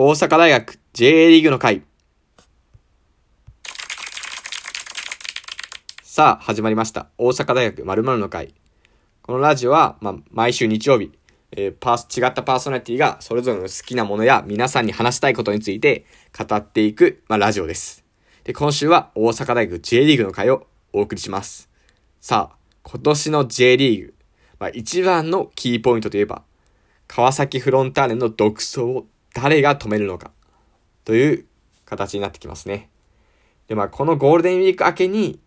大阪大学 J リーグの会。さあ、始まりました。大阪大学〇〇の会。このラジオは、まあ、毎週日曜日、えー、パー違ったパーソナリティがそれぞれの好きなものや皆さんに話したいことについて語っていく、まあ、ラジオです。で、今週は大阪大学 J リーグの会をお送りします。さあ、今年の J リーグ、まあ、一番のキーポイントといえば、川崎フロンターレの独走を誰が止めるのか、という形になってきますね。で、まあ、このゴールデンウィーク明けに、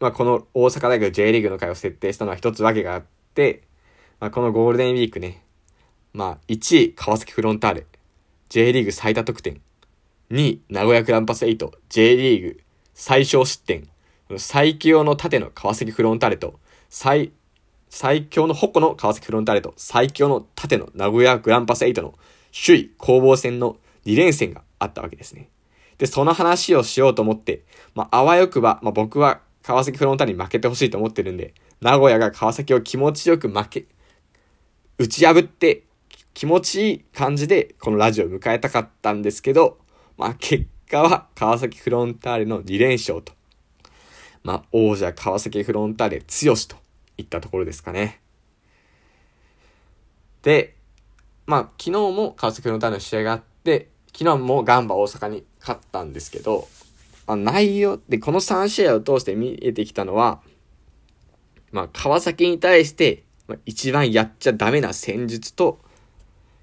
まあ、この大阪大学 J リーグの会を設定したのは一つわけがあって、まあ、このゴールデンウィークね、まあ、1位、川崎フロンターレ、J リーグ最多得点、2位、名古屋グランパス8、J リーグ最小失点、最強の盾の川崎フロンターレと、最、最強の矛の川崎フロンターレと、最強の盾の名古屋グランパス8の首位攻防戦の2連戦があったわけですね。で、その話をしようと思って、まあ、あわよくば、まあ、僕は川崎フロンターレに負けてほしいと思ってるんで、名古屋が川崎を気持ちよく負け、打ち破って気持ちいい感じでこのラジオを迎えたかったんですけど、まあ結果は川崎フロンターレの2連勝と。まあ王者川崎フロンターレ強しといったところですかね。で、まあ昨日も川崎フロンターレの試合があって、昨日もガンバ大阪に勝ったんですけど、まあ、内容でこの3試合を通して見えてきたのは、まあ川崎に対して一番やっちゃダメな戦術と、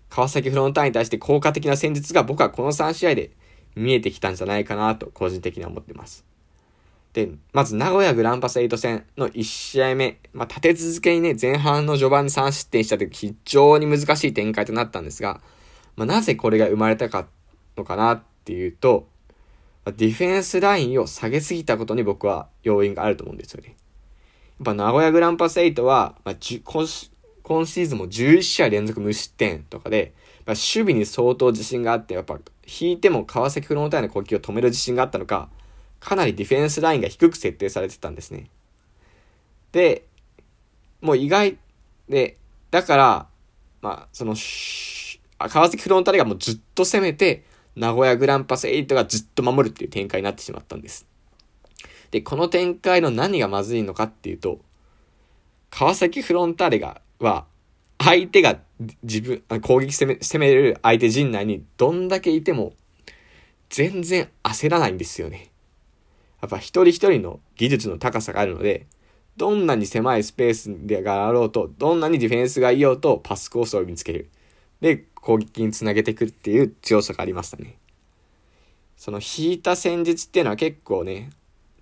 川崎フロンターレに対して効果的な戦術が僕はこの3試合で見えてきたんじゃないかなと個人的には思ってます。で、まず名古屋グランパス8戦の1試合目、まあ、立て続けにね、前半の序盤に3失点した時非常に難しい展開となったんですが、まあ、なぜこれが生まれたかのかなっていうと、まあディフェンスラインを下げすぎたことに僕は要因があると思うんですよね。やっぱ名古屋グランパス8は、まあ、今今シーズンも11試合連続無失点とかで、まあ、守備に相当自信があって、やっぱ引いても川崎フロンターレの攻撃を止める自信があったのか、かなりディフェンスラインが低く設定されてたんですね。で、もう意外で、だから、まあ、その、川崎フロンターレがもうずっと攻めて、名古屋グランパス8がずっと守るっていう展開になってしまったんです。で、この展開の何がまずいのかっていうと、川崎フロンターレが、は、相手が自分、攻撃攻め、攻める相手陣内にどんだけいても、全然焦らないんですよね。やっぱ一人一人の技術の高さがあるので、どんなに狭いスペースでがあろうと、どんなにディフェンスがいようと、パスコースを見つける。で、攻撃につなげていくっていう強さがありましたね。その引いた戦術っていうのは結構ね、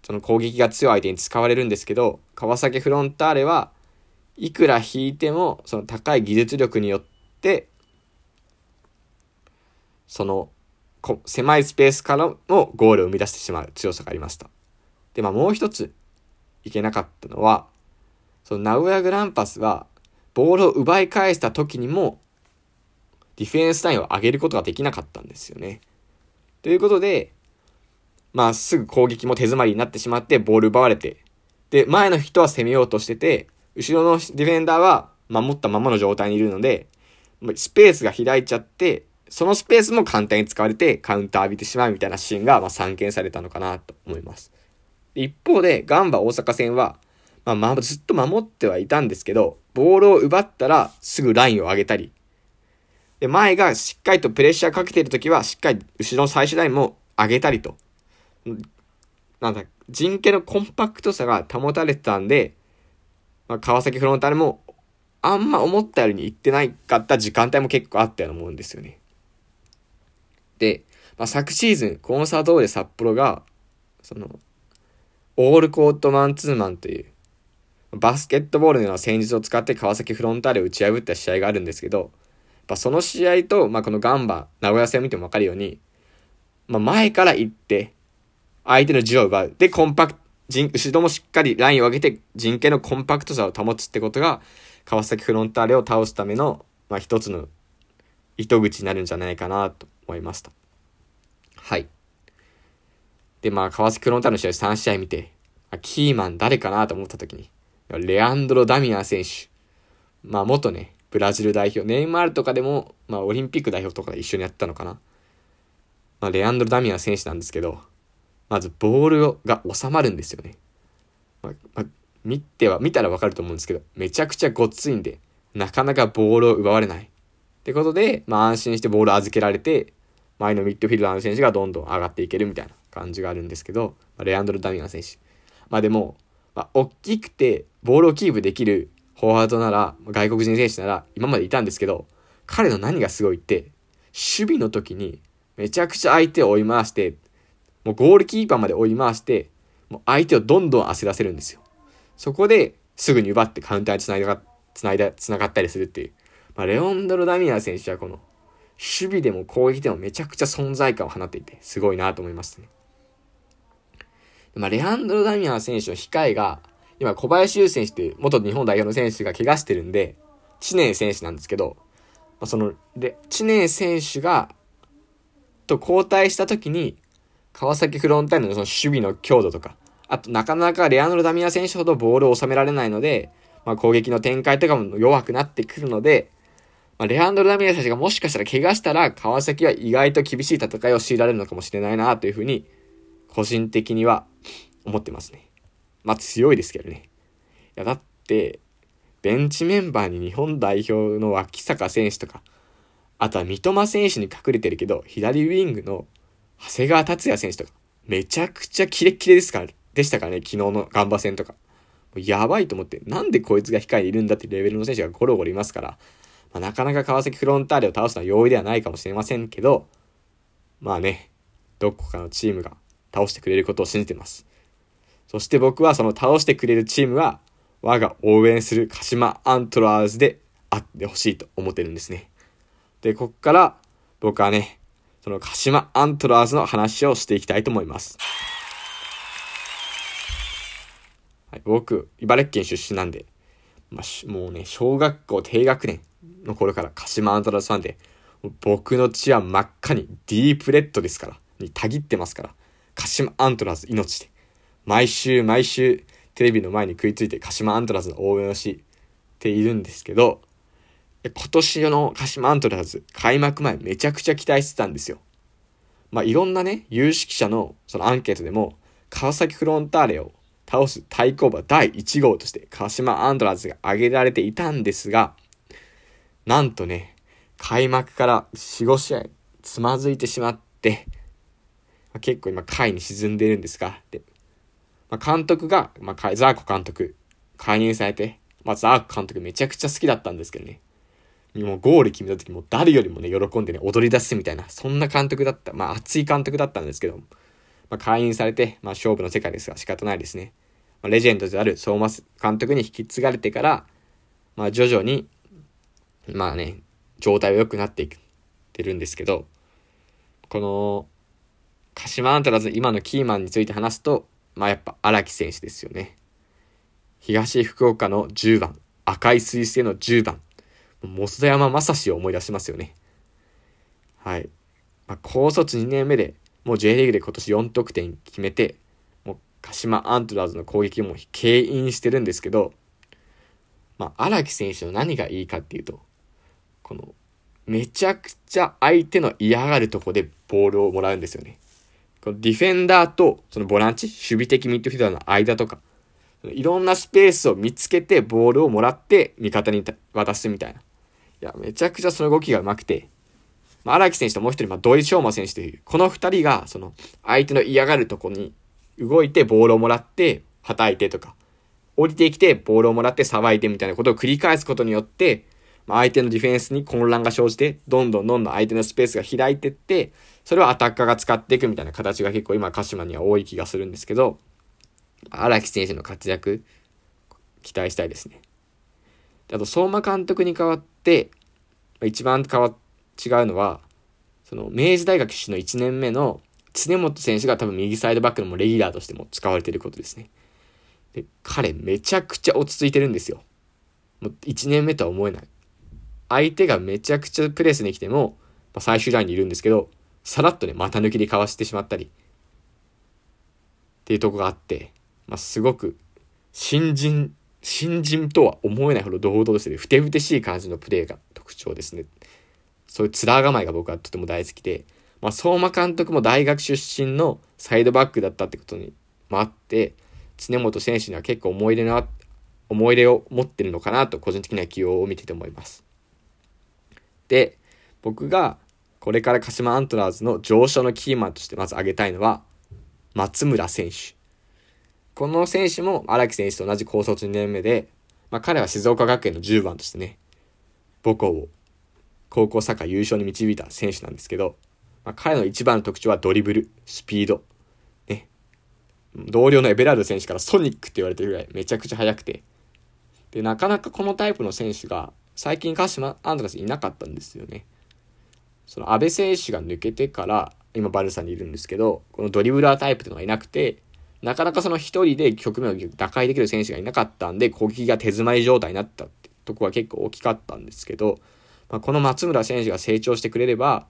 その攻撃が強い相手に使われるんですけど、川崎フロンターレはいくら引いても、その高い技術力によって、その狭いスペースからもゴールを生み出してしまう強さがありました。で、まあもう一ついけなかったのは、その名古屋グランパスはボールを奪い返した時にもディフェンスラインを上げることができなかったんですよね。ということで、まあすぐ攻撃も手詰まりになってしまってボール奪われて、で、前の人は攻めようとしてて、後ろのディフェンダーは守ったままの状態にいるので、スペースが開いちゃって、そのスペースも簡単に使われてカウンター浴びてしまうみたいなシーンが、ま、散見されたのかなと思います。一方で、ガンバ大阪戦は、まあ、ま、ずっと守ってはいたんですけど、ボールを奪ったらすぐラインを上げたり、で、前がしっかりとプレッシャーかけているときは、しっかり後ろの最終ラインも上げたりと。なんだ、陣形のコンパクトさが保たれてたんで、まあ、川崎フロンターレも、あんま思ったように行ってないかった時間帯も結構あったようなもんですよね。で、まあ、昨シーズン、コンサドーレ札幌が、その、オールコートマンツーマンという、バスケットボールのような戦術を使って川崎フロンターレを打ち破った試合があるんですけど、まあその試合と、まあ、このガンバ、名古屋戦を見てもわかるように、まあ、前から行って、相手の字を奪う。で、コンパクト、後ろもしっかりラインを上げて陣形のコンパクトさを保つってことが、川崎フロンターレを倒すための、まあ、一つの糸口になるんじゃないかなと思いました。はい。で、まあ、川崎フロンターレの試合3試合見て、キーマン誰かなと思った時に、レアンドロ・ダミアン選手。まあ、元ね、ブラジル代表、ネイマールとかでも、まあ、オリンピック代表とかで一緒にやったのかな。まあ、レアンドロ・ダミアン選手なんですけど、まずボールが収まるんですよね。まあ、まあ、見ては、見たらわかると思うんですけど、めちゃくちゃごっついんで、なかなかボールを奪われない。ってことで、まあ安心してボールを預けられて、前のミッドフィルダーの選手がどんどん上がっていけるみたいな感じがあるんですけど、まあ、レアンドロ・ダミアン選手。まあでも、まあ、大きくて、ボールをキープできるフォワードなら、外国人選手なら、今までいたんですけど、彼の何がすごいって、守備の時に、めちゃくちゃ相手を追い回して、もうゴールキーパーまで追い回して、もう相手をどんどん焦らせるんですよ。そこで、すぐに奪ってカウンターに繋いだ、繋いだ、繋がったりするっていう。まあ、レオンドロ・ダミアン選手はこの、守備でも攻撃でもめちゃくちゃ存在感を放っていて、すごいなと思いますね。まあ、レアンドロ・ダミアン選手の控えが、今、小林優選手という元日本代表の選手が怪我してるんで、知念選手なんですけど、まあ、その、知念選手が、と交代した時に、川崎フロンターレのその守備の強度とか、あとなかなかレアンドロ・ダミアン選手ほどボールを収められないので、まあ、攻撃の展開とかも弱くなってくるので、まあ、レアンドロ・ダミア選手がもしかしたら怪我したら、川崎は意外と厳しい戦いを強いられるのかもしれないなというふうに、個人的には思ってますね。まあ強いですけどね。いや、だって、ベンチメンバーに日本代表の脇坂選手とか、あとは三笘選手に隠れてるけど、左ウィングの長谷川達也選手とか、めちゃくちゃキレッキレですから、でしたからね、昨日のガンバ戦とか。やばいと思って、なんでこいつが控えにいるんだってレベルの選手がゴロゴロいますから、まあ、なかなか川崎フロンターレを倒すのは容易ではないかもしれませんけど、まあね、どこかのチームが倒してくれることを信じてます。そして僕はその倒してくれるチームは、我が応援する鹿島アントラーズであってほしいと思ってるんですね。で、こっから僕はね、その鹿島アントラーズの話をしていきたいと思います。はい、僕、茨城県出身なんで、まあ、もうね、小学校低学年の頃から鹿島アントラーズファンで、僕の血は真っ赤に deep red ですから、にたぎってますから、鹿島アントラーズ命で。毎週毎週テレビの前に食いついて鹿島アントラーズの応援をしているんですけど、今年の鹿島アントラーズ開幕前めちゃくちゃ期待してたんですよ。まあ、いろんなね、有識者のそのアンケートでも、川崎フロンターレを倒す対抗馬第1号として鹿島アントラーズが挙げられていたんですが、なんとね、開幕から4、5試合つまずいてしまって、まあ、結構今下位に沈んでいるんですが、でまあ、監督が、まあ、ザーコ監督、介入されて、まあ、ザーコ監督めちゃくちゃ好きだったんですけどね。もうゴール決めた時も誰よりもね、喜んでね、踊り出すみたいな、そんな監督だった、まあ、熱い監督だったんですけど、まあ、介入されて、まあ、勝負の世界ですが仕方ないですね。まあ、レジェンドである相馬監督に引き継がれてから、まあ、徐々に、まあね、状態は良くなっていってるんですけど、この、鹿島アントラーズ今のキーマンについて話すと、まあやっぱ荒木選手ですよね。東福岡の10番、赤い彗星の10番、モ田山正史を思い出しますよね。はい。まあ、高卒2年目で、もう J リーグで今年4得点決めて、もう鹿島アントラーズの攻撃も牽引してるんですけど、まあ、荒木選手の何がいいかっていうと、この、めちゃくちゃ相手の嫌がるとこでボールをもらうんですよね。このディフェンダーとそのボランチ、守備的ミッドフィルダーの間とか、いろんなスペースを見つけてボールをもらって味方に渡すみたいな。いや、めちゃくちゃその動きが上手くて、まあ、荒木選手ともう一人、まあ、土井昌磨選手という、この二人が、その、相手の嫌がるとこに動いてボールをもらって、叩いてとか、降りてきてボールをもらってさばいてみたいなことを繰り返すことによって、まあ、相手のディフェンスに混乱が生じて、どんどんどんどん相手のスペースが開いてって、それをアタッカーが使っていくみたいな形が結構今鹿島には多い気がするんですけど、荒木選手の活躍、期待したいですね。あと、相馬監督に代わって、一番変わ、違うのは、その、明治大学出身の1年目の常本選手が多分右サイドバックのもレギュラーとしても使われていることですね。で、彼めちゃくちゃ落ち着いてるんですよ。もう1年目とは思えない。相手がめちゃくちゃプレスに来ても、まあ、最終ラインにいるんですけど、さらっとね、股抜きでかわしてしまったり、っていうとこがあって、まあ、すごく、新人新人とは思えないほど堂々としてる、ふてぶてしい感じのプレーが特徴ですね。そういう面構えが僕はとても大好きで、まあ、相馬監督も大学出身のサイドバックだったってことにもあって、常本選手には結構思い入れの思い入れを持ってるのかなと個人的には起用を見てて思います。で、僕がこれから鹿島アントラーズの上昇のキーマンとしてまず挙げたいのは松村選手。この選手も荒木選手と同じ高卒2年目で、まあ、彼は静岡学園の10番としてね、母校を高校サッカー優勝に導いた選手なんですけど、まあ、彼の一番の特徴はドリブル、スピード。ね。同僚のエベラルド選手からソニックって言われてるぐらいめちゃくちゃ速くて。で、なかなかこのタイプの選手が最近鹿島アントラスいなかったんですよね。その安倍選手が抜けてから今バルサにいるんですけど、このドリブラータイプっていうのがいなくて、なかなかその一人で局面を打開できる選手がいなかったんで、攻撃が手詰まり状態になったってとこは結構大きかったんですけど、まあ、この松村選手が成長してくれれば、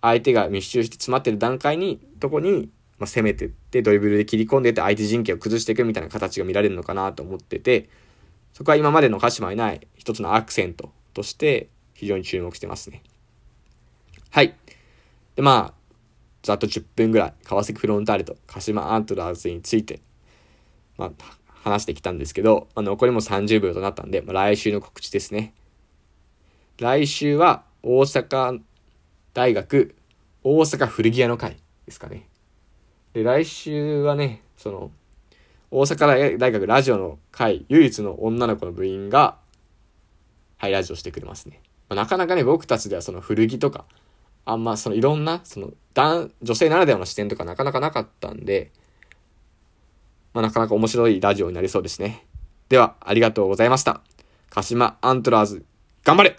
相手が密集して詰まってる段階に、とこに、ま、攻めてって、ドリブルで切り込んでって相手陣形を崩していくみたいな形が見られるのかなと思ってて、そこは今までの鹿島いない一つのアクセントとして非常に注目してますね。はい。で、まあ、ざっと10分ぐらい、川崎フロンターレと鹿島アントラーズについて、まあ、話してきたんですけど、まあ、残りも30秒となったんで、まあ、来週の告知ですね。来週は大阪大学、大阪古着屋の会ですかね。で、来週はね、その、大阪大学ラジオの会、唯一の女の子の部員が、はい、ラジオしてくれますね。まあ、なかなかね、僕たちではその古着とか、あんまそのいろんな、その、男、女性ならではの視点とかなかなかなかったんで、まあ、なかなか面白いラジオになりそうですね。では、ありがとうございました。鹿島アントラーズ、頑張れ